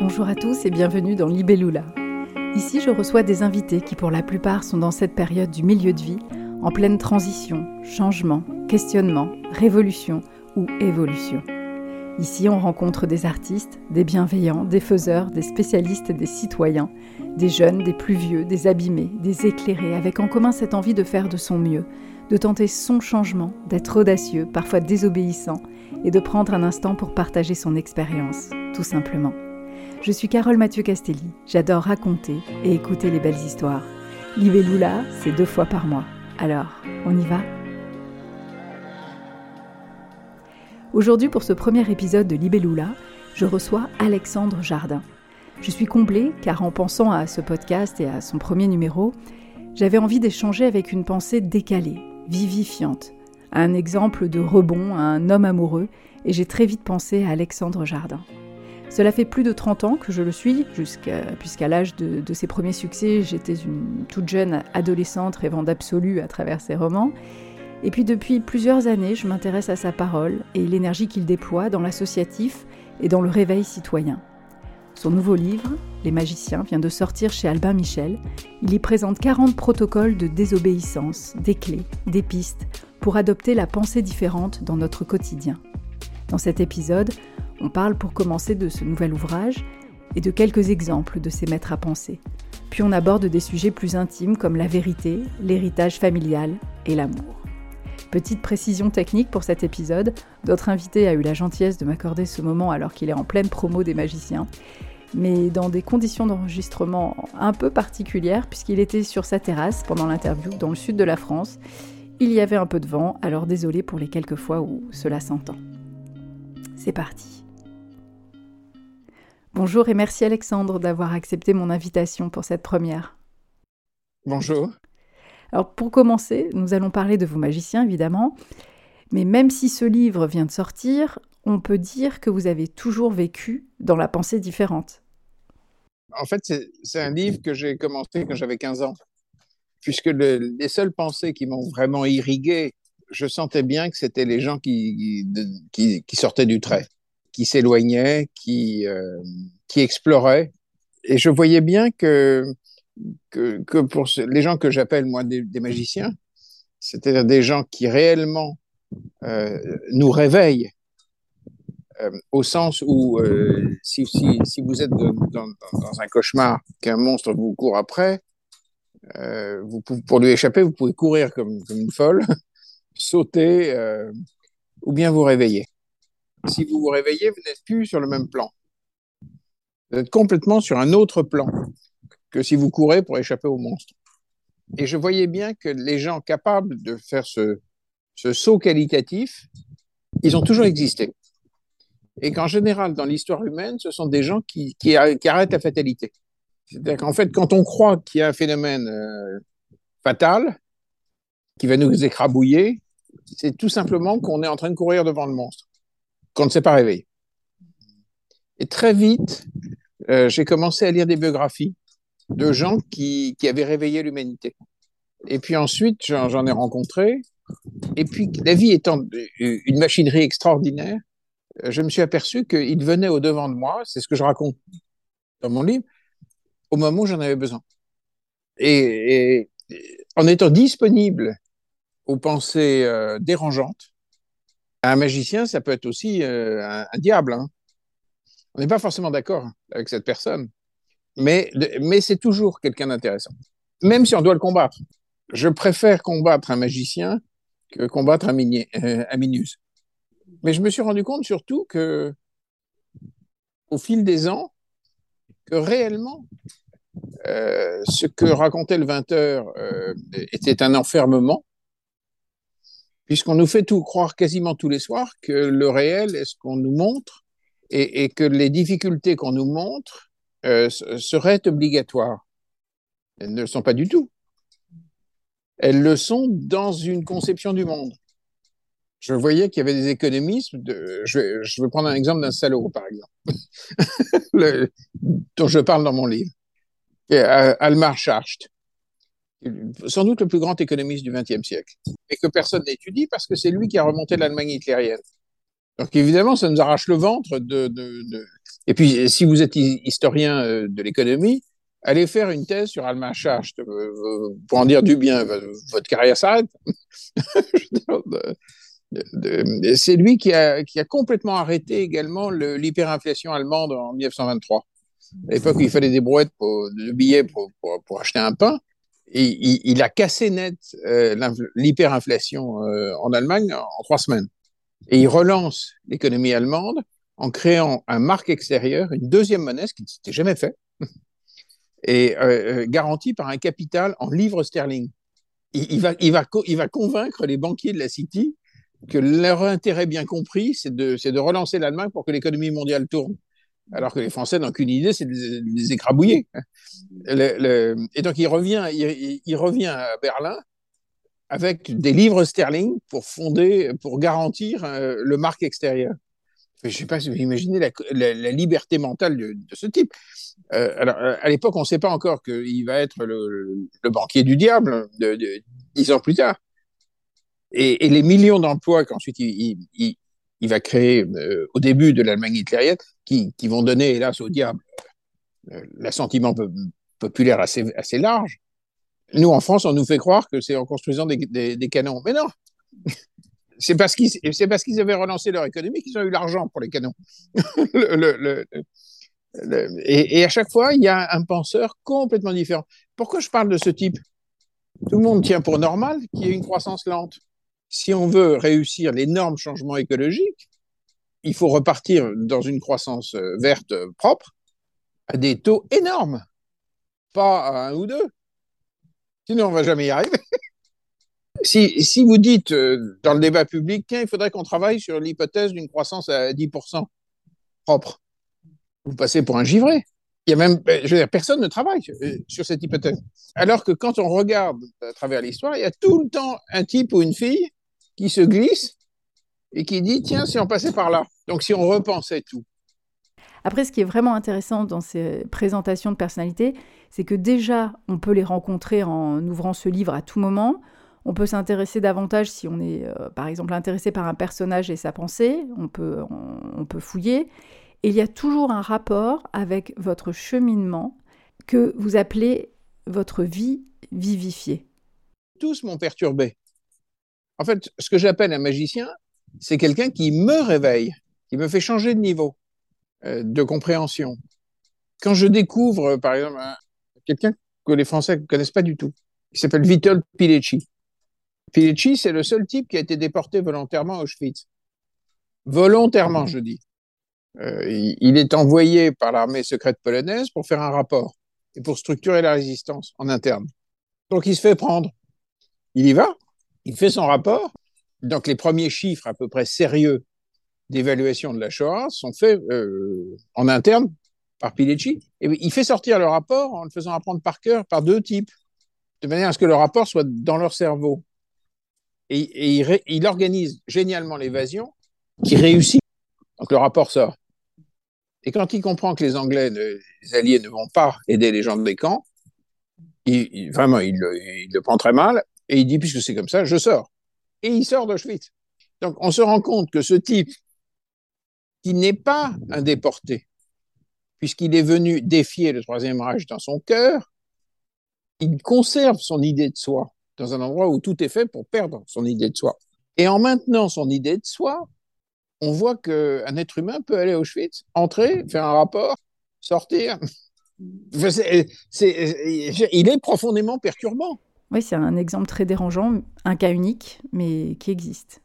Bonjour à tous et bienvenue dans Libellula. Ici, je reçois des invités qui, pour la plupart, sont dans cette période du milieu de vie, en pleine transition, changement, questionnement, révolution ou évolution. Ici, on rencontre des artistes, des bienveillants, des faiseurs, des spécialistes, des citoyens, des jeunes, des plus vieux, des abîmés, des éclairés, avec en commun cette envie de faire de son mieux, de tenter son changement, d'être audacieux, parfois désobéissant, et de prendre un instant pour partager son expérience, tout simplement. Je suis Carole Mathieu Castelli, j'adore raconter et écouter les belles histoires. Libellula, c'est deux fois par mois. Alors, on y va? Aujourd'hui, pour ce premier épisode de Libellula, je reçois Alexandre Jardin. Je suis comblée car en pensant à ce podcast et à son premier numéro, j'avais envie d'échanger avec une pensée décalée, vivifiante, un exemple de rebond à un homme amoureux, et j'ai très vite pensé à Alexandre Jardin. Cela fait plus de 30 ans que je le suis, puisqu'à l'âge de, de, ses premiers succès, j'étais une toute jeune adolescente rêvant d'absolu à travers ses romans. Et puis depuis plusieurs années, je m'intéresse à sa parole et l'énergie qu'il déploie dans l'associatif et dans le réveil citoyen. Son nouveau livre, Les magiciens, vient de sortir chez Albin Michel. Il y présente 40 protocoles de désobéissance, des clés, des pistes pour adopter la pensée différente dans notre quotidien. Dans cet épisode, on parle pour commencer de ce nouvel ouvrage et de quelques exemples de ses maîtres à penser. Puis on aborde des sujets plus intimes comme la vérité, l'héritage familial et l'amour. Petite précision technique pour cet épisode, d'autres invités a eu la gentillesse de m'accorder ce moment alors qu'il est en pleine promo des magiciens, mais dans des conditions d'enregistrement un peu particulières puisqu'il était sur sa terrasse pendant l'interview dans le sud de la France. Il y avait un peu de vent, alors désolé pour les quelques fois où cela s'entend. C'est parti. Bonjour et merci Alexandre d'avoir accepté mon invitation pour cette première. Bonjour. Alors pour commencer, nous allons parler de vos magiciens évidemment, mais même si ce livre vient de sortir, on peut dire que vous avez toujours vécu dans la pensée différente. En fait, c'est un livre que j'ai commencé quand j'avais 15 ans, puisque les seules pensées qui m'ont vraiment irrigué, je sentais bien que c'était les gens qui, qui, sortaient du trait, qui s'éloignaient, qui, euh, qui. Et je voyais bien que que, pour les gens que j'appelle moi des, magiciens, c'est-à-dire des gens qui réellement euh, nous réveillent euh, au sens où euh, si, si, si, vous êtes dans, un cauchemar, qu'un monstre vous court après, vous, pour lui échapper, vous pouvez courir comme une folle, sauter ou bien vous réveiller. Si vous vous réveillez, vous n'êtes plus sur le même plan. Vous êtes complètement sur un autre plan que si vous courez pour échapper au monstre. Et je voyais bien que les gens capables de faire ce, saut qualitatif, ils ont toujours existé. Et qu'en général, dans l'histoire humaine, ce sont des gens qui, qui, arrêtent la fatalité. C'est-à-dire qu'en fait, quand on croit qu'il y a un phénomène euh, fatal qui va nous écrabouiller, c'est tout simplement qu'on est en train de courir devant le monstre, qu'on ne s'est pas réveillé. Et très vite, euh, j'ai commencé à lire des biographies de gens qui, qui avaient réveillé l'humanité. Et puis ensuite, j'en ai rencontré. Et puis, la vie étant une machinerie extraordinaire, je me suis aperçu qu'il venait au devant de moi, c'est ce que je raconte dans mon livre, au moment où j'en avais besoin. Et, en étant disponible aux pensées euh, dérangeantes, un magicien, ça peut être aussi euh, un, diable. Hein. On n'est pas forcément d'accord avec cette personne mais, mais c'est toujours quelqu'un d'intéressant, même si on doit le combattre. Je préfère combattre un magicien que combattre un, euh, un Minus. Mais je me suis rendu compte surtout que, au fil des ans, que réellement, euh, ce que racontait le 20 heures était un enfermement, puisqu'on nous fait tout croire quasiment tous les soirs que le réel est ce qu'on nous montre et, que les difficultés qu'on nous montre euh, seraient obligatoires. Elles ne le sont pas du tout. Elles le sont dans une conception du monde. Je voyais qu'il y avait des économistes. Je, vais, prendre un exemple d'un salaud, par exemple, le, dont je parle dans mon livre. Euh, Almar Schacht, sans doute le plus grand économiste du XXe siècle, et que personne n'étudie parce que c'est lui qui a remonté l'Allemagne hitlérienne. Donc évidemment, ça nous arrache le ventre de, Et puis, si vous êtes historien euh, de l'économie, allez faire une thèse sur Alma Schacht pour en dire du bien. Votre carrière s'arrête. C'est lui qui a, complètement arrêté également l'hyperinflation allemande en 1923. À l'époque il fallait des brouettes pour, de billets pour, pour, acheter un pain, il, a cassé net euh, l'hyperinflation euh, en Allemagne en trois semaines. Et il relance l'économie allemande en créant un marque extérieur, une deuxième monnaie, ce qui ne s'était jamais fait, et euh, garantie par un capital en livres sterling. Il, va, convaincre les banquiers de la City que leur intérêt bien compris, c'est de relancer l'Allemagne pour que l'économie mondiale tourne. Alors que les Français n'ont qu'une idée, c'est de les, écrabouiller. Le, le, et donc il revient, il, revient à Berlin avec des livres sterling pour fonder, pour garantir euh, le marque extérieur. Je ne sais pas si vous imaginez la, la, liberté mentale de, ce type. Euh, alors, euh, à l'époque, on ne sait pas encore qu'il va être le, banquier du diable dix ans plus tard. Et, les millions d'emplois qu'ensuite il, va créer au début de l'Allemagne hitlérienne, qui, vont donner, hélas, au diable euh, l'assentiment populaire assez, assez large. Nous, en France, on nous fait croire que c'est en construisant des, canons. Mais non C'est parce qu'ils qu'ils avaient relancé leur économie qu'ils ont eu l'argent pour les canons. et, à chaque fois, il y a un penseur complètement différent. Pourquoi je parle de ce type? Tout le monde tient pour normal qu'il y ait une croissance lente si on veut réussir l'énorme changement écologique, il faut repartir dans une croissance euh, verte propre à des taux énormes, pas à un ou deux. Sinon, on va jamais y arriver. si, si vous dites euh, dans le débat public, tiens, il faudrait qu'on travaille sur l'hypothèse d'une croissance à 10% propre, vous passez pour un givré. Il y a même, je veux dire, personne ne travaille euh, sur cette hypothèse. Alors que quand on regarde à travers l'histoire, il y a tout le temps un type ou une fille qui se glisse et qui dit tiens, si on passait par là. Donc, si on repensait tout. Après, ce qui est vraiment intéressant dans ces présentations de personnalités, c'est que déjà, on peut les rencontrer en ouvrant ce livre à tout moment. On peut s'intéresser davantage si on est, euh, par exemple, intéressé par un personnage et sa pensée. On peut, on, on peut fouiller. Et il y a toujours un rapport avec votre cheminement que vous appelez votre vie vivifiée. Tous m'ont perturbé. En fait, ce que j'appelle un magicien, c'est quelqu'un qui me réveille, qui me fait changer de niveau euh, de compréhension. Quand je découvre, par exemple, quelqu'un que les Français ne connaissent pas du tout, qui s'appelle Witold Pilecki. Pilecki, c'est le seul type qui a été déporté volontairement à Auschwitz. Volontairement, je dis. Euh, il est envoyé par l'armée secrète polonaise pour faire un rapport et pour structurer la résistance en interne. Donc il se fait prendre. Il y va, il fait son rapport. Donc, les premiers chiffres à peu près sérieux d'évaluation de la Shoah sont faits euh, en interne par Pilecki. Et il fait sortir le rapport en le faisant apprendre par cœur par deux types, de manière à ce que le rapport soit dans leur cerveau. Et, il, organise génialement l'évasion qui réussit. Donc, le rapport sort. Et quand il comprend que les Anglais, les Alliés ne vont pas aider les gens des camps, il, vraiment, il, le prend très mal. Et il dit, puisque c'est comme ça, je sors. Et il sort d'Auschwitz. Donc on se rend compte que ce type, qui n'est pas un déporté, puisqu'il est venu défier le Troisième Reich dans son cœur, il conserve son idée de soi dans un endroit où tout est fait pour perdre son idée de soi. Et en maintenant son idée de soi, on voit qu'un être humain peut aller à Auschwitz, entrer, faire un rapport, sortir. Il est profondément perturbant. Oui, c'est un exemple très dérangeant, un cas unique, mais qui existe.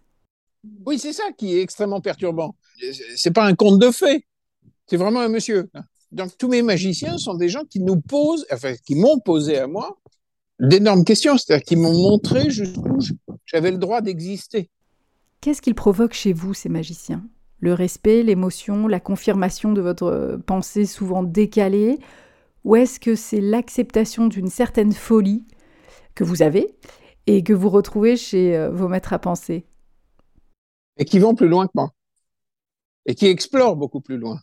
Oui, c'est ça qui est extrêmement perturbant. C'est pas un conte de fées, c'est vraiment un monsieur. Donc tous mes magiciens sont des gens qui nous posent, enfin qui m'ont posé à moi d'énormes questions, c'est-à-dire qui m'ont montré jusqu'où j'avais le droit d'exister. Qu'est-ce qu'ils provoquent chez vous, ces magiciens? Le respect, l'émotion, la confirmation de votre pensée souvent décalée? Ou est-ce que c'est l'acceptation d'une certaine folie que vous avez et que vous retrouvez chez euh, vos maîtres à penser. Et qui vont plus loin que moi. Et qui explorent beaucoup plus loin.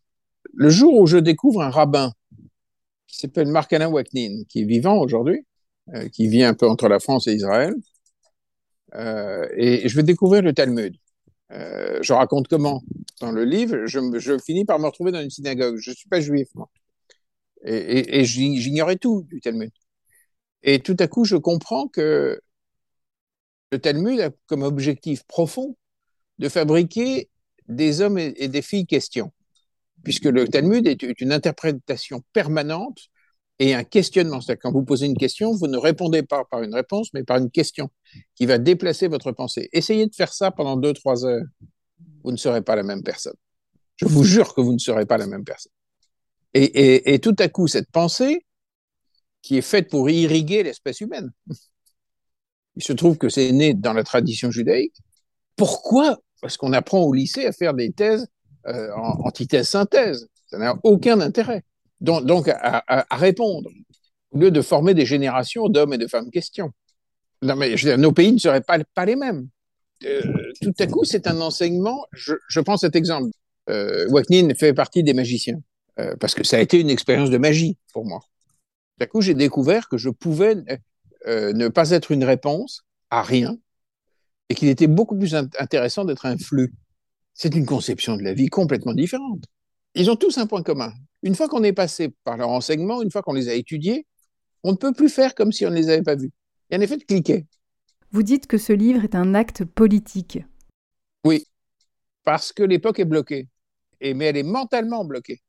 Le jour où je découvre un rabbin qui s'appelle Markana Waknin, qui est vivant aujourd'hui, euh, qui vit un peu entre la France et Israël, euh, et je vais découvrir le Talmud je raconte comment? Dans le livre. Je, finis par me retrouver dans une synagogue. Je ne suis pas juif, moi. Et j'ignorais tout du Talmud. Et tout à coup, je comprends que le Talmud a comme objectif profond de fabriquer des hommes et des filles questions, puisque le Talmud est une interprétation permanente et un questionnement. C'est-à-dire quand vous posez une question, vous ne répondez pas par une réponse, mais par une question qui va déplacer votre pensée. Essayez de faire ça pendant deux, trois heures. Vous ne serez pas la même personne. Je vous jure que vous ne serez pas la même personne. Et, et, et tout à coup, cette pensée, qui est faite pour irriguer l'espèce humaine, il se trouve que c'est né dans la tradition judaïque. Pourquoi? Parce qu'on apprend au lycée à faire des thèses euh, en antithèse-synthèse. Ça n'a aucun intérêt. Donc, à, répondre, au lieu de former des générations d'hommes et de femmes questions. Non, mais nos pays ne seraient pas, les mêmes. Euh, tout à coup, c'est un enseignement. Je, prends cet exemple. Euh, Waknin fait partie des magiciens, euh, parce que ça a été une expérience de magie pour moi. Coup, j'ai découvert que je pouvais euh, ne pas être une réponse à rien et qu'il était beaucoup plus intéressant d'être un flux. C'est une conception de la vie complètement différente. Ils ont tous un point commun. Une fois qu'on est passé par leur enseignement, une fois qu'on les a étudiés, on ne peut plus faire comme si on ne les avait pas vus. Il y a un effet de cliquet. Vous dites que ce livre est un acte politique. Oui, parce que l'époque est bloquée. Et, mais elle est mentalement bloquée.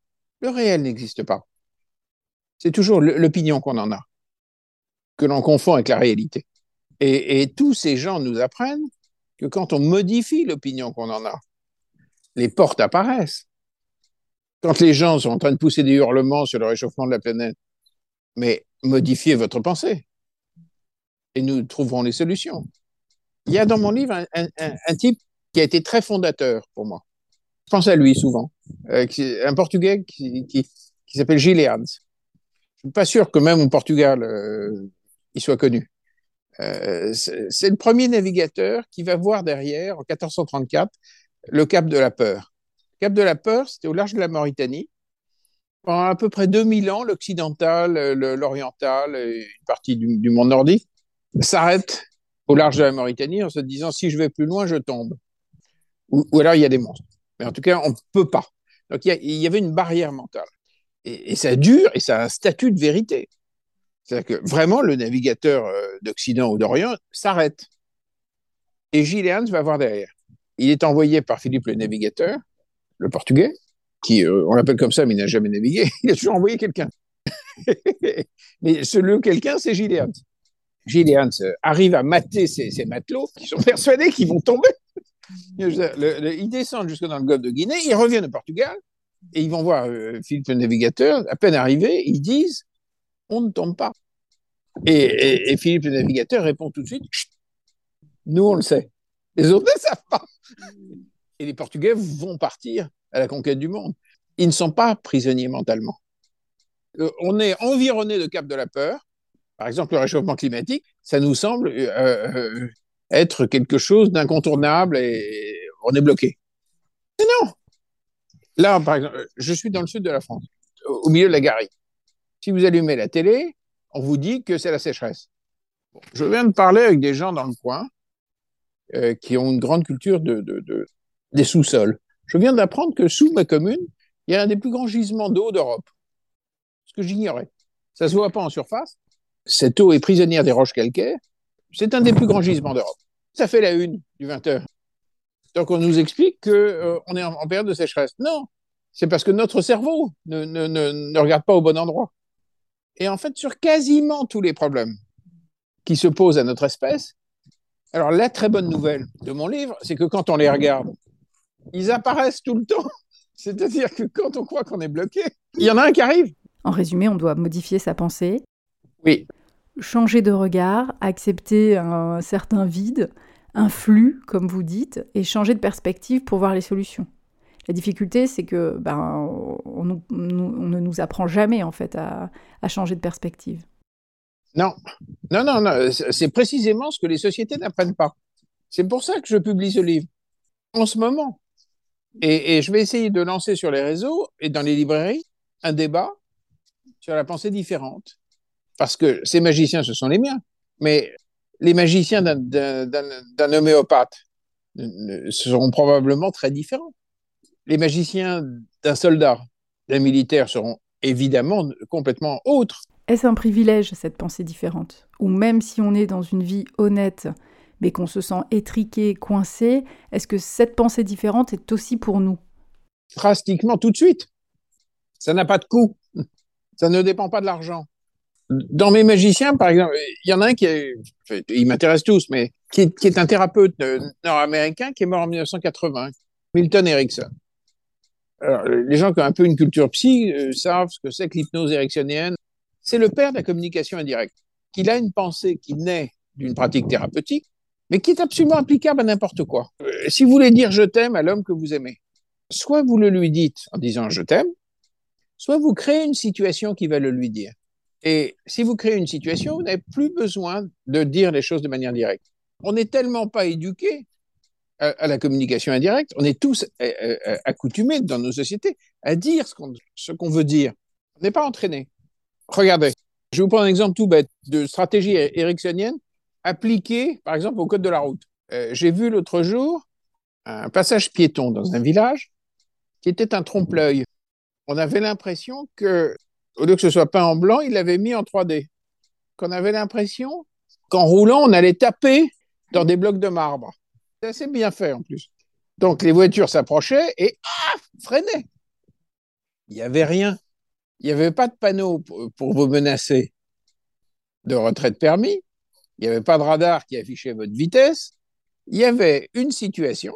Le réel n'existe pas. C'est toujours l'opinion qu'on en a que l'on confond avec la réalité. Et, tous ces gens nous apprennent que quand on modifie l'opinion qu'on en a, les portes apparaissent. Quand les gens sont en train de pousser des hurlements sur le réchauffement de la planète, mais modifiez votre pensée et nous trouverons les solutions. Il y a dans mon livre un, type qui a été très fondateur pour moi. Je pense à lui souvent. Euh, un Portugais qui, s'appelle Gilles. Je suis pas sûr que même au Portugal, euh, il soit connu. Euh, c'est le premier navigateur qui va voir derrière, en 1434, le cap de la peur. Le cap de la peur, c'était au large de la Mauritanie. Pendant à peu près 2000 ans, l'occidental, l'oriental une partie du, monde nordique s'arrêtent au large de la Mauritanie en se disant si je vais plus loin, je tombe. Ou, alors il y a des monstres. Mais en tout cas, on ne peut pas. Donc il y, avait une barrière mentale. Et, et ça dure et ça a un statut de vérité. C'est-à-dire que vraiment, le navigateur euh, d'Occident ou d'Orient s'arrête. Et Gilles Hans va voir derrière. Il est envoyé par Philippe le navigateur, le portugais, qui, euh, on l'appelle comme ça, mais il n'a jamais navigué. Il a toujours envoyé quelqu'un. mais ce quelqu'un, c'est Gilles Hans. Gilles Hans euh, arrive à mater ces, ces matelots qui sont persuadés qu'ils vont tomber. le, le, ils descendent jusque dans le golfe de Guinée, ils reviennent au Portugal et ils vont voir Philippe le navigateur. À peine arrivé, ils disent on ne tombe pas. Et, Philippe le navigateur répond tout de suite Nous, on le sait. Les autres ne savent pas. Et les Portugais vont partir à la conquête du monde. Ils ne sont pas prisonniers mentalement. Euh, on est environné de cap de la peur. Par exemple, le réchauffement climatique, ça nous semble euh, euh, être quelque chose d'incontournable et on est bloqué. Mais non Là, par exemple, je suis dans le sud de la France, au milieu de la Garie. Si vous allumez la télé, on vous dit que c'est la sécheresse. Je viens de parler avec des gens dans le coin euh, qui ont une grande culture de, de, de des sous-sols. Je viens d'apprendre que sous ma commune, il y a un des plus grands gisements d'eau d'Europe. Ce que j'ignorais. Ça se voit pas en surface. Cette eau est prisonnière des roches calcaires. C'est un des plus grands gisements d'Europe. Ça fait la une du 20h. Donc on nous explique que euh, on est en, en période de sécheresse. Non, c'est parce que notre cerveau ne, ne, ne, ne regarde pas au bon endroit. Et en fait, sur quasiment tous les problèmes qui se posent à notre espèce, alors la très bonne nouvelle de mon livre, c'est que quand on les regarde, ils apparaissent tout le temps. C'est-à-dire que quand on croit qu'on est bloqué, il y en a un qui arrive. En résumé, on doit modifier sa pensée. Oui. Changer de regard, accepter un certain vide, un flux, comme vous dites, et changer de perspective pour voir les solutions. La difficulté, c'est que ben, on, ne nous apprend jamais en fait à, à changer de perspective. Non, non, non, non. c'est précisément ce que les sociétés n'apprennent pas. C'est pour ça que je publie ce livre en ce moment. Et, et, je vais essayer de lancer sur les réseaux et dans les librairies un débat sur la pensée différente. Parce que ces magiciens, ce sont les miens. Mais les magiciens d'un homéopathe, seront probablement très différents. Les magiciens d'un soldat, d'un militaire seront évidemment complètement autres. Est-ce un privilège, cette pensée différente? Ou même si on est dans une vie honnête, mais qu'on se sent étriqué, coincé, est-ce que cette pensée différente est aussi pour nous? Drastiquement, tout de suite. Ça n'a pas de coût. Ça ne dépend pas de l'argent. Dans mes magiciens, par exemple, il y en a un qui est, ils m'intéressent tous, mais qui est, un thérapeute nord-américain qui est mort en 1980, Milton Erickson. Alors, les gens qui ont un peu une culture psy euh, savent ce que c'est que l'hypnose ericksonienne. C'est le père de la communication indirecte. Qu'il a une pensée qui naît d'une pratique thérapeutique, mais qui est absolument applicable à n'importe quoi. Euh, si vous voulez dire je t'aime à l'homme que vous aimez, soit vous le lui dites en disant je t'aime, soit vous créez une situation qui va le lui dire. Et si vous créez une situation, vous n'avez plus besoin de dire les choses de manière directe. On n'est tellement pas éduqué à, la communication indirecte, on est tous euh, euh, accoutumés dans nos sociétés à dire ce qu'on veut dire. On n'est pas entraîné. Regardez, je vous prendre un exemple tout bête de stratégie ericksonienne appliquée, par exemple, au code de la route. Euh, j'ai vu l'autre jour un passage piéton dans un village qui était un trompe-l'œil. On avait l'impression que, au lieu que ce soit peint en blanc, il l'avait mis en 3D. Qu'on avait l'impression qu'en roulant, on allait taper dans des blocs de marbre. C'est assez bien fait en plus. Donc les voitures s'approchaient et ah, freinaient. Il n'y avait rien. Il n'y avait pas de panneau pour, vous menacer de retrait de permis. Il n'y avait pas de radar qui affichait votre vitesse. Il y avait une situation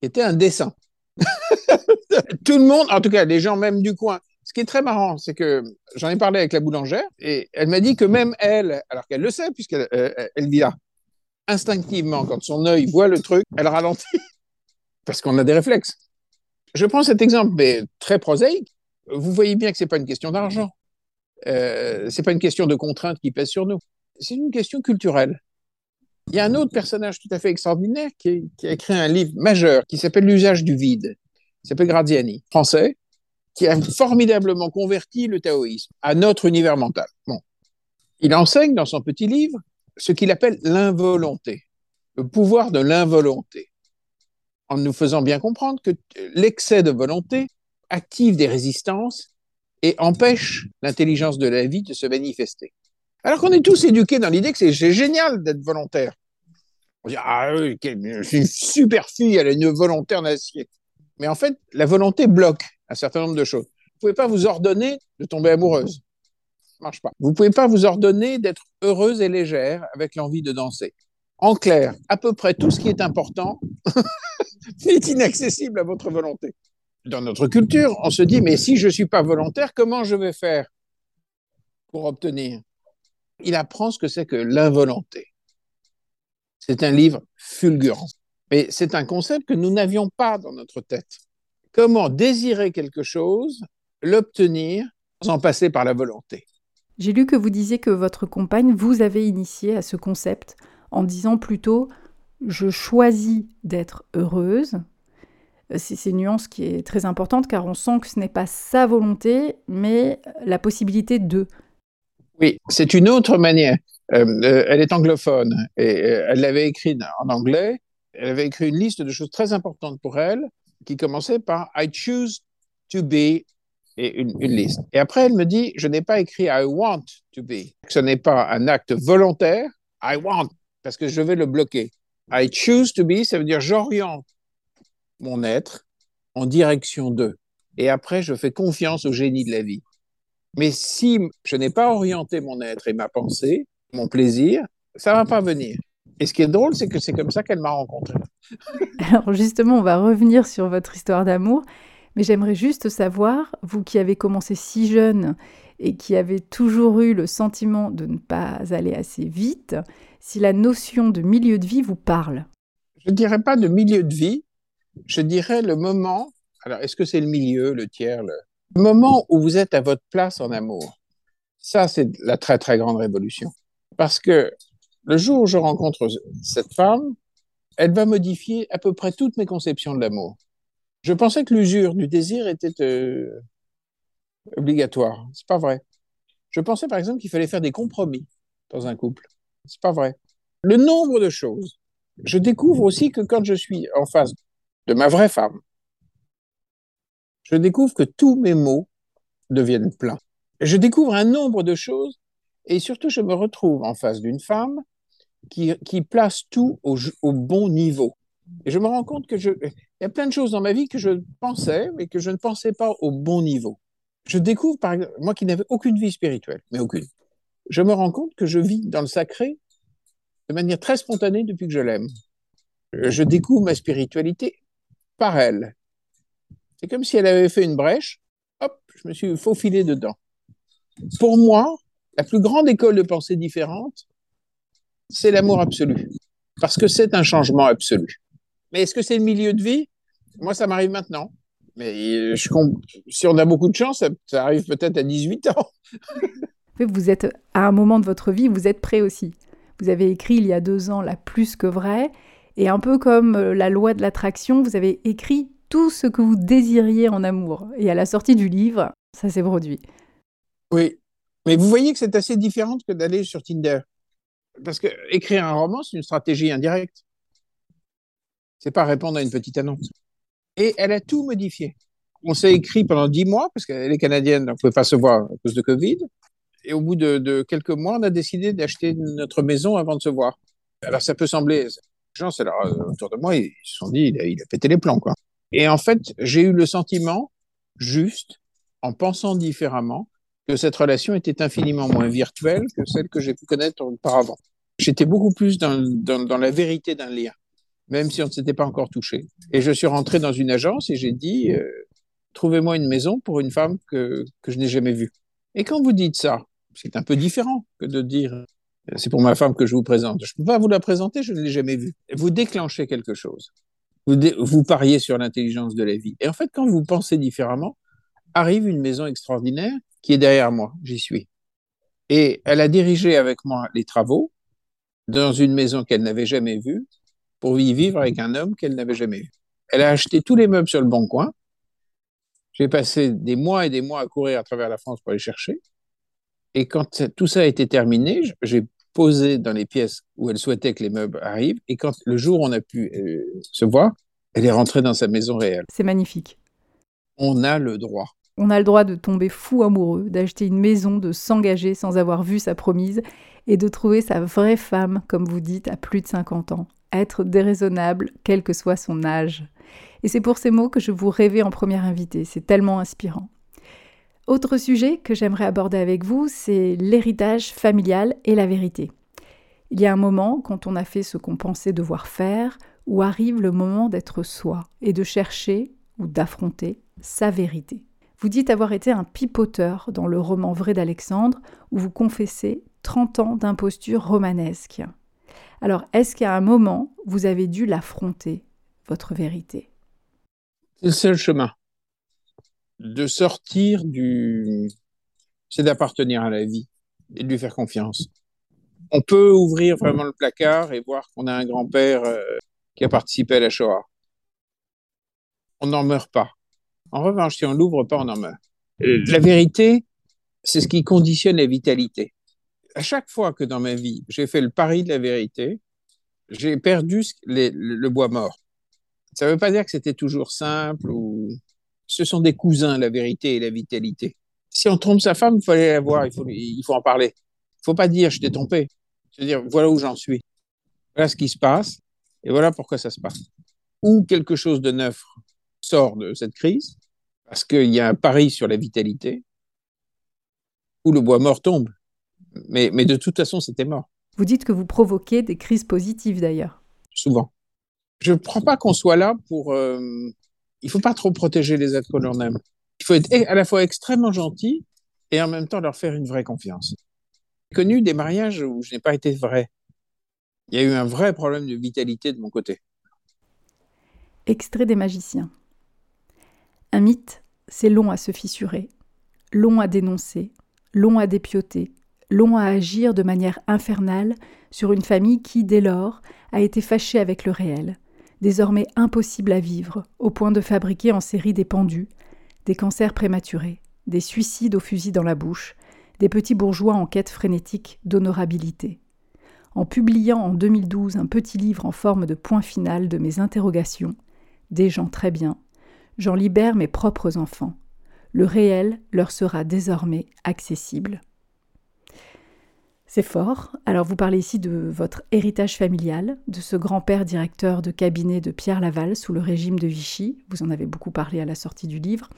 qui était dessin. Tout le monde, en tout cas les gens même du coin, ce qui est très marrant, c'est que j'en ai parlé avec la boulangère et elle m'a dit que même elle, alors qu'elle le sait puisqu'elle euh, elle vit là, instinctivement, quand son œil voit le truc, elle ralentit parce qu'on a des réflexes. Je prends cet exemple, mais très prosaïque. Vous voyez bien que c'est pas une question d'argent. Euh, c'est pas une question de contraintes qui pèsent sur nous. C'est une question culturelle. Il y a un autre personnage tout à fait extraordinaire qui, qui a écrit un livre majeur qui s'appelle L'usage du vide. Il s'appelle Graziani, français, qui a formidablement converti le taoïsme à notre univers mental. Bon. Il enseigne dans son petit livre ce qu'il appelle l'involonté, le pouvoir de l'involonté, en nous faisant bien comprendre que l'excès de volonté active des résistances et empêche l'intelligence de la vie de se manifester. Alors qu'on est tous éduqués dans l'idée que c'est génial d'être volontaire. On dit, ah oui, c'est une super fille, elle a une volontaire d'acier. Mais en fait, la volonté bloque un certain nombre de choses. Vous ne pouvez pas vous ordonner de tomber amoureuse. Ça marche pas. Vous ne pouvez pas vous ordonner d'être heureuse et légère avec l'envie de danser. En clair, à peu près tout ce qui est important est inaccessible à votre volonté. Dans notre culture, on se dit, mais si je ne suis pas volontaire, comment je vais faire pour obtenir? Il apprend ce que c'est que l'involonté. C'est un livre fulgurant. Mais c'est un concept que nous n'avions pas dans notre tête. Comment désirer quelque chose, l'obtenir sans passer par la volonté? J'ai lu que vous disiez que votre compagne vous avait initié à ce concept en disant plutôt je choisis d'être heureuse. C'est une nuance qui est très importante car on sent que ce n'est pas sa volonté, mais la possibilité de. Oui, c'est une autre manière. Euh, euh, elle est anglophone et euh, elle l'avait écrit en anglais elle avait écrit une liste de choses très importantes pour elle qui commençait par I choose to be et une, liste. Et après, elle me dit, je n'ai pas écrit I want to be. Ce n'est pas un acte volontaire, I want, parce que je vais le bloquer. I choose to be, ça veut dire j'oriente mon être en direction d'eux. Et après, je fais confiance au génie de la vie. Mais si je n'ai pas orienté mon être et ma pensée, mon plaisir, ça va pas venir. Et ce qui est drôle, c'est que c'est comme ça qu'elle m'a rencontré. Alors justement, on va revenir sur votre histoire d'amour, mais j'aimerais juste savoir, vous qui avez commencé si jeune et qui avez toujours eu le sentiment de ne pas aller assez vite, si la notion de milieu de vie vous parle. Je ne dirais pas de milieu de vie, je dirais le moment, alors est-ce que c'est le milieu, le tiers, le... le moment où vous êtes à votre place en amour? Ça, c'est la très très grande révolution. Parce que le jour où je rencontre cette femme, elle va modifier à peu près toutes mes conceptions de l'amour. Je pensais que l'usure du désir était euh, obligatoire. C'est pas vrai. Je pensais par exemple qu'il fallait faire des compromis dans un couple. C'est pas vrai. Le nombre de choses je découvre aussi que quand je suis en face de ma vraie femme, je découvre que tous mes mots deviennent pleins. Je découvre un nombre de choses et surtout je me retrouve en face d'une femme qui, place tout au, bon niveau. Et je me rends compte que je, il y a plein de choses dans ma vie que je pensais, mais que je ne pensais pas au bon niveau. Je découvre, par moi qui n'avais aucune vie spirituelle, mais aucune, je me rends compte que je vis dans le sacré de manière très spontanée depuis que je l'aime. Je découvre ma spiritualité par elle. C'est comme si elle avait fait une brèche, hop, je me suis faufilé dedans. Pour moi, la plus grande école de pensée différente, c'est l'amour absolu, parce que c'est un changement absolu. Mais est-ce que c'est le milieu de vie? Moi, ça m'arrive maintenant. Mais je, si on a beaucoup de chance, ça, ça arrive peut-être à 18 ans. vous êtes à un moment de votre vie, vous êtes prêt aussi. Vous avez écrit il y a deux ans La plus que vraie, et un peu comme euh, la loi de l'attraction, vous avez écrit tout ce que vous désiriez en amour. Et à la sortie du livre, ça s'est produit. Oui, mais vous voyez que c'est assez différent que d'aller sur Tinder. Parce que écrire un roman, c'est une stratégie indirecte. C'est pas répondre à une petite annonce. Et elle a tout modifié. On s'est écrit pendant dix mois, parce qu'elle est canadienne, donc on ne pouvait pas se voir à cause de Covid et au bout de, quelques mois, on a décidé d'acheter notre maison avant de se voir. Alors ça peut sembler, les gens c'est là, autour de moi, ils se sont dit, il a, pété les plans, quoi. Et en fait, j'ai eu le sentiment, juste, en pensant différemment, que cette relation était infiniment moins virtuelle que celle que j'ai pu connaître auparavant. J'étais beaucoup plus dans, dans, la vérité d'un lien, même si on ne s'était pas encore touché. Et je suis rentré dans une agence et j'ai dit, euh, trouvez-moi une maison pour une femme que, que je n'ai jamais vue. Et quand vous dites ça, c'est un peu différent que de dire c'est pour ma femme que je vous présente. Je ne peux pas vous la présenter, je ne l'ai jamais vue. Vous déclenchez quelque chose. Vous, vous pariez sur l'intelligence de la vie. Et en fait, quand vous pensez différemment, arrive une maison extraordinaire qui est derrière moi. J'y suis. Et elle a dirigé avec moi les travaux dans une maison qu'elle n'avait jamais vue pour y vivre avec un homme qu'elle n'avait jamais vu. Elle a acheté tous les meubles sur le bon coin. J'ai passé des mois et des mois à courir à travers la France pour les chercher. Et quand tout ça a été terminé, j'ai posé dans les pièces où elle souhaitait que les meubles arrivent. Et quand le jour où on a pu euh, se voir, elle est rentrée dans sa maison réelle. C'est magnifique. On a le droit. On a le droit de tomber fou amoureux, d'acheter une maison, de s'engager sans avoir vu sa promise et de trouver sa vraie femme, comme vous dites, à plus de 50 ans. Être déraisonnable, quel que soit son âge. Et c'est pour ces mots que je vous rêvais en première invitée. C'est tellement inspirant. Autre sujet que j'aimerais aborder avec vous, c'est l'héritage familial et la vérité. Il y a un moment, quand on a fait ce qu'on pensait devoir faire, où arrive le moment d'être soi et de chercher ou d'affronter sa vérité. Vous dites avoir été un pipoteur dans le roman Vrai d'Alexandre, où vous confessez 30 ans d'imposture romanesque. Alors, est-ce qu'à un moment, vous avez dû l'affronter, votre vérité? C'est le seul chemin de sortir du... C'est d'appartenir à la vie et de lui faire confiance. On peut ouvrir vraiment le placard et voir qu'on a un grand-père euh, qui a participé à la Shoah. On n'en meurt pas. En revanche, si on l'ouvre pas, on en meurt. La vérité, c'est ce qui conditionne la vitalité. À chaque fois que dans ma vie, j'ai fait le pari de la vérité, j'ai perdu le bois mort. Ça ne veut pas dire que c'était toujours simple ou ce sont des cousins, la vérité et la vitalité. Si on trompe sa femme, il faut aller la voir, il faut, il faut en parler. Il ne faut pas dire je t'ai trompé. C'est dire voilà où j'en suis. Voilà ce qui se passe et voilà pourquoi ça se passe. Ou quelque chose de neuf sort de cette crise parce qu'il y a un pari sur la vitalité ou le bois mort tombe. Mais, mais de toute façon, c'était mort. Vous dites que vous provoquez des crises positives d'ailleurs. Souvent. Je ne crois pas qu'on soit là pour, euh, il faut pas trop protéger les êtres que l'on aime. Il faut être à la fois extrêmement gentil et en même temps leur faire une vraie confiance. J'ai connu des mariages où je n'ai pas été vrai. Il y a eu un vrai problème de vitalité de mon côté. Extrait des magiciens. Un mythe, c'est long à se fissurer, long à dénoncer, long à dépioter, long à agir de manière infernale sur une famille qui, dès lors, a été fâchée avec le réel, désormais impossible à vivre, au point de fabriquer en série des pendus, des cancers prématurés, des suicides au fusil dans la bouche, des petits bourgeois en quête frénétique d'honorabilité. en publiant en 2012 un petit livre en forme de point final de mes interrogations. Des gens très bien. J'en libère mes propres enfants. Le réel leur sera désormais accessible. C'est fort. Alors vous parlez ici de votre héritage familial, de ce grand-père directeur de cabinet de Pierre Laval sous le régime de Vichy. Vous en avez beaucoup parlé à la sortie du livre.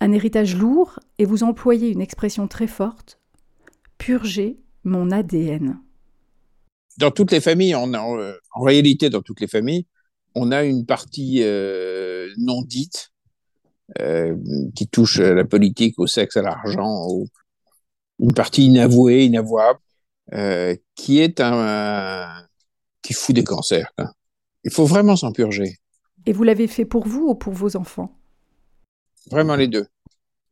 Un héritage lourd et vous employez une expression très forte purger mon ADN. Dans toutes les familles, en réalité, dans toutes les familles, on a une partie euh, non dite euh, qui touche à la politique, au sexe, à l'argent, une partie inavouée, inavouable, euh, qui est un, qui fout des cancers. Il faut vraiment s'en purger. Et vous l'avez fait pour vous ou pour vos enfants? Vraiment les deux.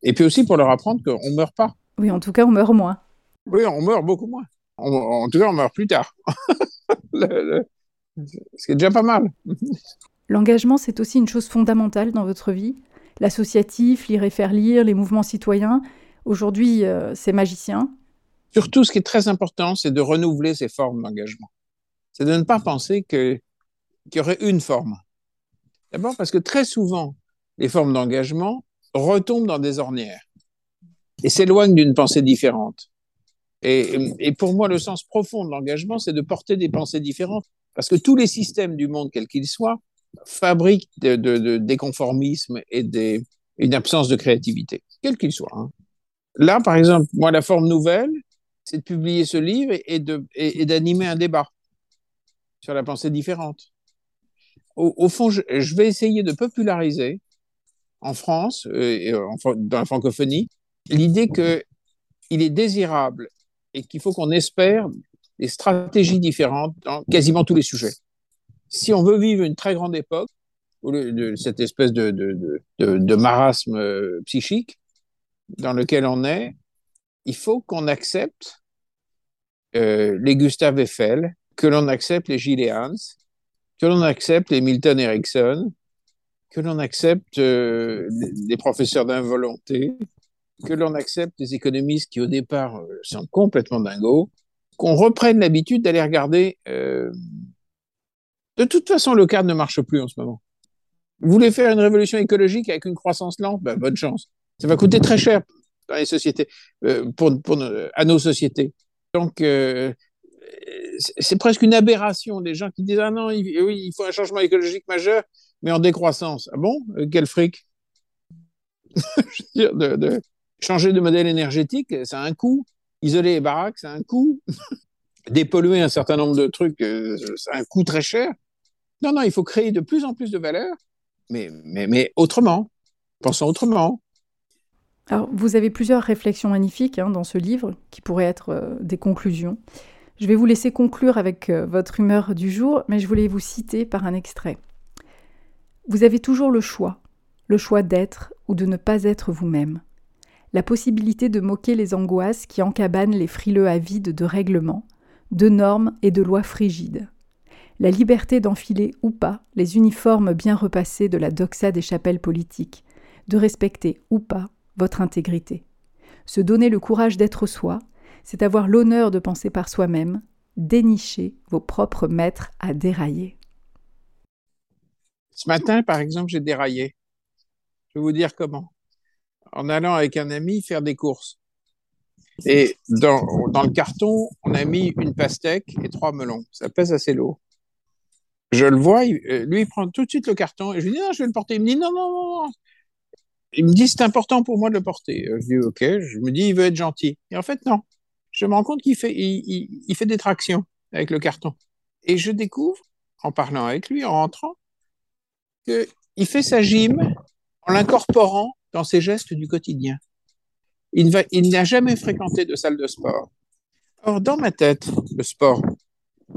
Et puis aussi pour leur apprendre qu'on ne meurt pas. Oui, en tout cas, on meurt moins. Oui, on meurt beaucoup moins. en tout cas, on meurt plus tard. le, qui est déjà pas mal. L'engagement, c'est aussi une chose fondamentale dans votre vie. L'associatif, lire et faire lire, les mouvements citoyens. Aujourd'hui, euh, c'est magicien. Surtout, ce qui est très important, c'est de renouveler ces formes d'engagement. C'est de ne pas penser qu'il y aurait une forme. D'abord parce que très souvent, les formes d'engagement retombent dans des ornières et s'éloignent d'une pensée différente. Et, et, pour moi, le sens profond de l'engagement, c'est de porter des pensées différentes. Parce que tous les systèmes du monde, quels qu'ils soient, fabriquent des conformismes et une absence de créativité, quels qu'ils soient. Hein. Là, par exemple, moi, la forme nouvelle, c'est de publier ce livre et, d'animer un débat sur la pensée différente. Au, fond, je, vais essayer de populariser en France, euh, dans la francophonie, l'idée qu'il est désirable et qu'il faut qu'on espère des stratégies différentes dans quasiment tous les sujets. Si on veut vivre une très grande époque, de, cette espèce de, de, de, marasme euh, psychique dans lequel on est, il faut qu'on accepte euh, les Gustave Eiffel, que l'on accepte les Gilles Hans, que l'on accepte les Milton Erickson, que l'on accepte euh, les professeurs d'involonté, que l'on accepte les économistes qui au départ sont complètement dingos, qu'on reprenne l'habitude d'aller regarder. Euh, de toute façon, le cadre ne marche plus en ce moment. Vous voulez faire une révolution écologique avec une croissance lente? Ben, Bonne chance. Ça va coûter très cher dans euh, pour, à nos sociétés. Donc, euh, c'est presque une aberration des gens qui disent Ah non, oui, il faut un changement écologique majeur, mais en décroissance. Ah bon? Quel fric? De, changer de modèle énergétique, ça a un coût isoler les baraques, c'est un coût. Dépolluer un certain nombre de trucs, euh, c'est un coût très cher. Non, non, il faut créer de plus en plus de valeur, mais, mais, mais autrement. Pensons autrement. Alors, vous avez plusieurs réflexions magnifiques hein, dans ce livre qui pourraient être euh, des conclusions. Je vais vous laisser conclure avec euh, votre humeur du jour, mais je voulais vous citer par un extrait. Vous avez toujours le choix, le choix d'être ou de ne pas être vous-même la possibilité de moquer les angoisses qui encabanent les frileux avides de règlements, de normes et de lois frigides. La liberté d'enfiler ou pas les uniformes bien repassés de la doxa des chapelles politiques, de respecter ou pas votre intégrité. Se donner le courage d'être soi, c'est avoir l'honneur de penser par soi-même, dénicher vos propres maîtres à dérailler. Ce matin, par exemple, j'ai déraillé. Je vais vous dire comment en allant avec un ami faire des courses. Et dans, le carton, on a mis une pastèque et trois melons. Ça pèse assez lourd. Je le vois, euh, lui, il prend tout de suite le carton je lui dis non, je vais le porter. Il me dit non, non, non, non. Il me dit c'est important pour moi de le porter. Je dis ok, je me dis il veut être gentil. Et en fait, non. Je me rends compte qu'il fait, il fait des tractions avec le carton. Et je découvre, en parlant avec lui, en rentrant, qu'il fait sa gym en l'incorporant dans ses gestes du quotidien. Il, n'a jamais fréquenté de salle de sport. Or, dans ma tête, le sport,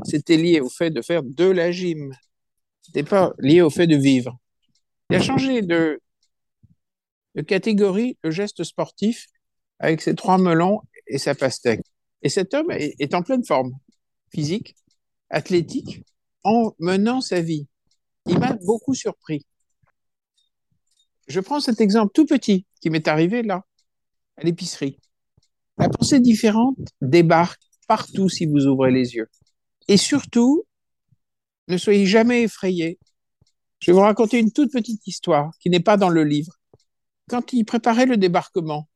c'était lié au fait de faire de la gym. C'était pas lié au fait de vivre. Il a changé de, de catégorie le geste sportif avec ses trois melons et sa pastèque. Et cet homme est en pleine forme physique, athlétique, en menant sa vie. Il m'a beaucoup surpris. Je prends cet exemple tout petit qui m'est arrivé là, à l'épicerie. La pensée différente débarque partout si vous ouvrez les yeux. Et surtout, ne soyez jamais effrayés. Je vais vous raconter une toute petite histoire qui n'est pas dans le livre. Quand il préparait le débarquement,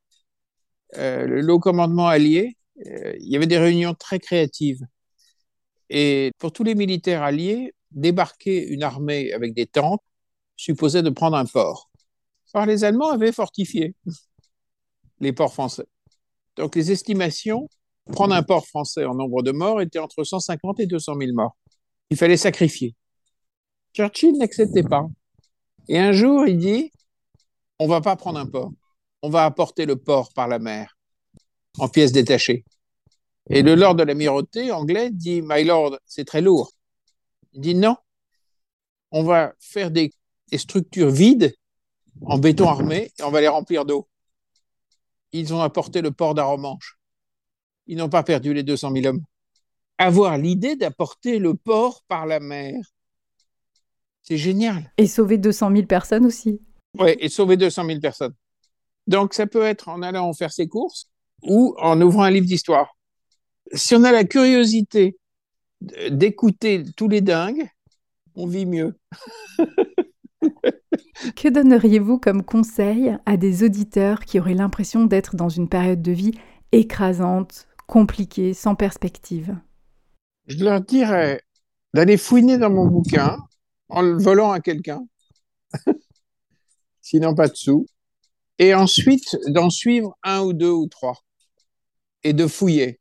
euh, le haut commandement allié, euh, il y avait des réunions très créatives. Et pour tous les militaires alliés, débarquer une armée avec des tanks supposait de prendre un port. Les Allemands avaient fortifié les ports français. Donc, les estimations, prendre un port français en nombre de morts était entre 150 et 200 000 morts. Il fallait sacrifier. Churchill n'acceptait pas. Et un jour, il dit, on va pas prendre un port, on va apporter le port par la mer, en pièces détachées. Et le lord de l'amirauté anglais dit, My lord, c'est très lourd. Il dit, non, on va faire des structures vides en béton armé et on va les remplir d'eau. Ils ont apporté le port d'Aromanche. Ils n'ont pas perdu les 200 000 hommes. Avoir l'idée d'apporter le port par la mer, c'est génial. Et sauver 200 000 personnes aussi. Oui, et sauver 200 000 personnes. Donc, ça peut être en allant faire ses courses ou en ouvrant un livre d'histoire. Si on a la curiosité d'écouter tous les dingues, on vit mieux. que donneriez-vous comme conseil à des auditeurs qui auraient l'impression d'être dans une période de vie écrasante, compliquée, sans perspective? Je leur dirais d'aller fouiner dans mon bouquin en le volant à quelqu'un, sinon pas de sous, et ensuite d'en suivre un ou deux ou trois, et de fouiller.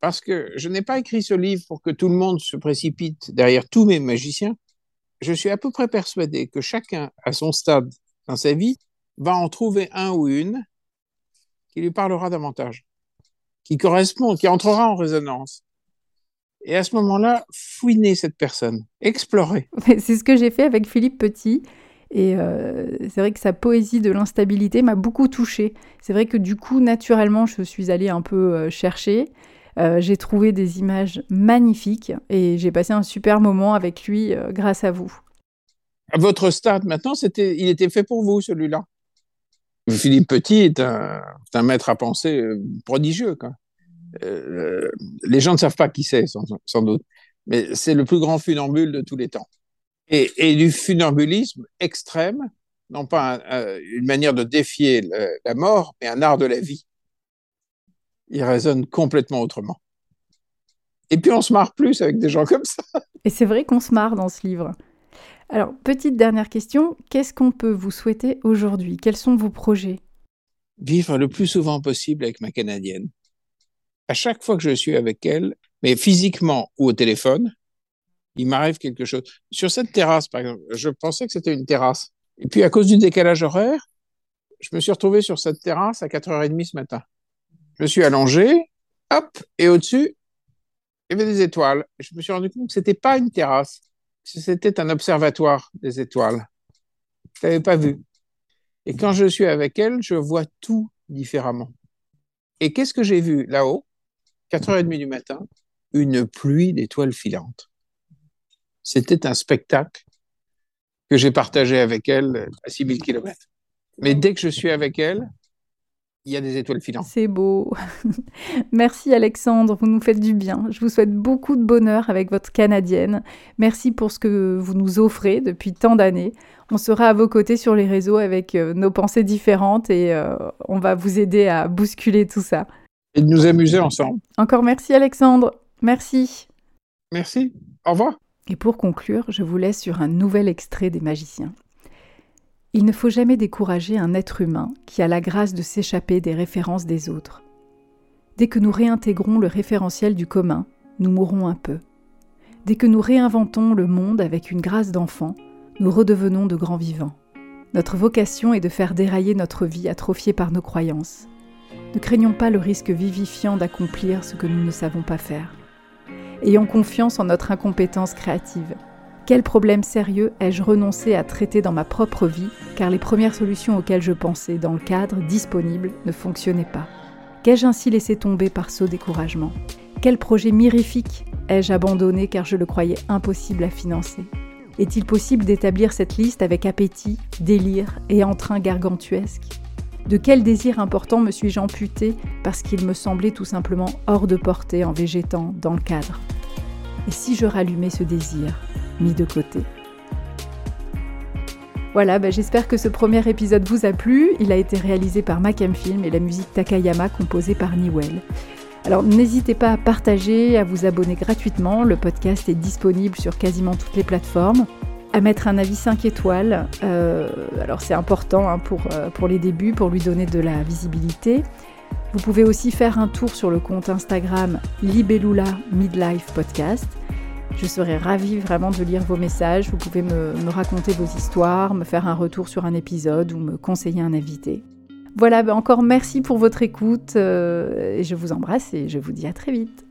Parce que je n'ai pas écrit ce livre pour que tout le monde se précipite derrière tous mes magiciens. Je suis à peu près persuadé que chacun, à son stade dans sa vie, va en trouver un ou une qui lui parlera davantage, qui correspond, qui entrera en résonance. Et à ce moment-là, fouiner cette personne, explorer. C'est ce que j'ai fait avec Philippe Petit. Et euh, c'est vrai que sa poésie de l'instabilité m'a beaucoup touchée. C'est vrai que du coup, naturellement, je suis allée un peu euh, chercher. Euh, j'ai trouvé des images magnifiques et j'ai passé un super moment avec lui grâce à vous. Votre stade maintenant, c'était, il était fait pour vous celui-là. Philippe Petit est un, maître à penser prodigieux. Euh, les gens ne savent pas qui c'est, sans, doute, mais c'est le plus grand funambule de tous les temps. Et, du funambulisme extrême, non pas une manière de défier la mort, mais un art de la vie. Il résonne complètement autrement. Et puis on se marre plus avec des gens comme ça. Et c'est vrai qu'on se marre dans ce livre. Alors, petite dernière question, qu'est-ce qu'on peut vous souhaiter aujourd'hui? Quels sont vos projets? Vivre le plus souvent possible avec ma Canadienne à chaque fois que je suis avec elle, mais physiquement ou au téléphone, il m'arrive quelque chose. Sur cette terrasse, par exemple, je pensais que c'était une terrasse. Et puis, à cause du décalage horaire, je me suis retrouvé sur cette terrasse à 4h30 ce matin. Je me suis allongé, hop, et au-dessus, il y avait des étoiles. Je me suis rendu compte que ce n'était pas une terrasse, c'était un observatoire des étoiles. Je l'avais pas vu. Et quand je suis avec elle, je vois tout différemment. Et qu'est-ce que j'ai vu là-haut? 4h30 du matin, une pluie d'étoiles filantes. C'était un spectacle que j'ai partagé avec elle à 6000 km. Mais dès que je suis avec elle, il y a des étoiles filantes. C'est beau. Merci Alexandre, vous nous faites du bien. Je vous souhaite beaucoup de bonheur avec votre Canadienne. Merci pour ce que vous nous offrez depuis tant d'années. On sera à vos côtés sur les réseaux avec euh, nos pensées différentes et euh, on va vous aider à bousculer tout ça et de nous amuser ensemble. Encore merci Alexandre. Merci. Merci. Au revoir. Et pour conclure, je vous laisse sur un nouvel extrait des magiciens. Il ne faut jamais décourager un être humain qui a la grâce de s'échapper des références des autres. Dès que nous réintégrons le référentiel du commun, nous mourrons un peu. Dès que nous réinventons le monde avec une grâce d'enfant, nous redevenons de grands vivants. Notre vocation est de faire dérailler notre vie atrophiée par nos croyances. Ne craignons pas le risque vivifiant d'accomplir ce que nous ne savons pas faire. Ayons confiance en notre incompétence créative. Quel problème sérieux ai-je renoncé à traiter dans ma propre vie car les premières solutions auxquelles je pensais dans le cadre disponible ne fonctionnaient pas. Qu'ai-je ainsi laissé tomber par saut découragement? Quel projet mirifique ai-je abandonné car je le croyais impossible à financer? Est-il possible d'établir cette liste avec appétit, délire et entrain gargantuesque? De quel désir important me suis-je amputée parce qu'il me semblait tout simplement hors de portée en végétant dans le cadre? Et si je rallumais ce désir, mis de côté voilà, bah, j'espère que ce premier épisode vous a plu. Il a été réalisé par Macam Film et la musique Takayama composée par Niwell. Alors n'hésitez pas à partager, à vous abonner gratuitement. Le podcast est disponible sur quasiment toutes les plateformes. À mettre un avis 5 étoiles. Euh, alors c'est important hein, pour, euh, pour les débuts, pour lui donner de la visibilité. Vous pouvez aussi faire un tour sur le compte Instagram Libellula Midlife Podcast. Je serais ravie vraiment de lire vos messages. Vous pouvez me, raconter vos histoires, me faire un retour sur un épisode ou me conseiller un invité. Voilà, ben encore merci pour votre écoute. Euh, je vous embrasse et je vous dis à très vite.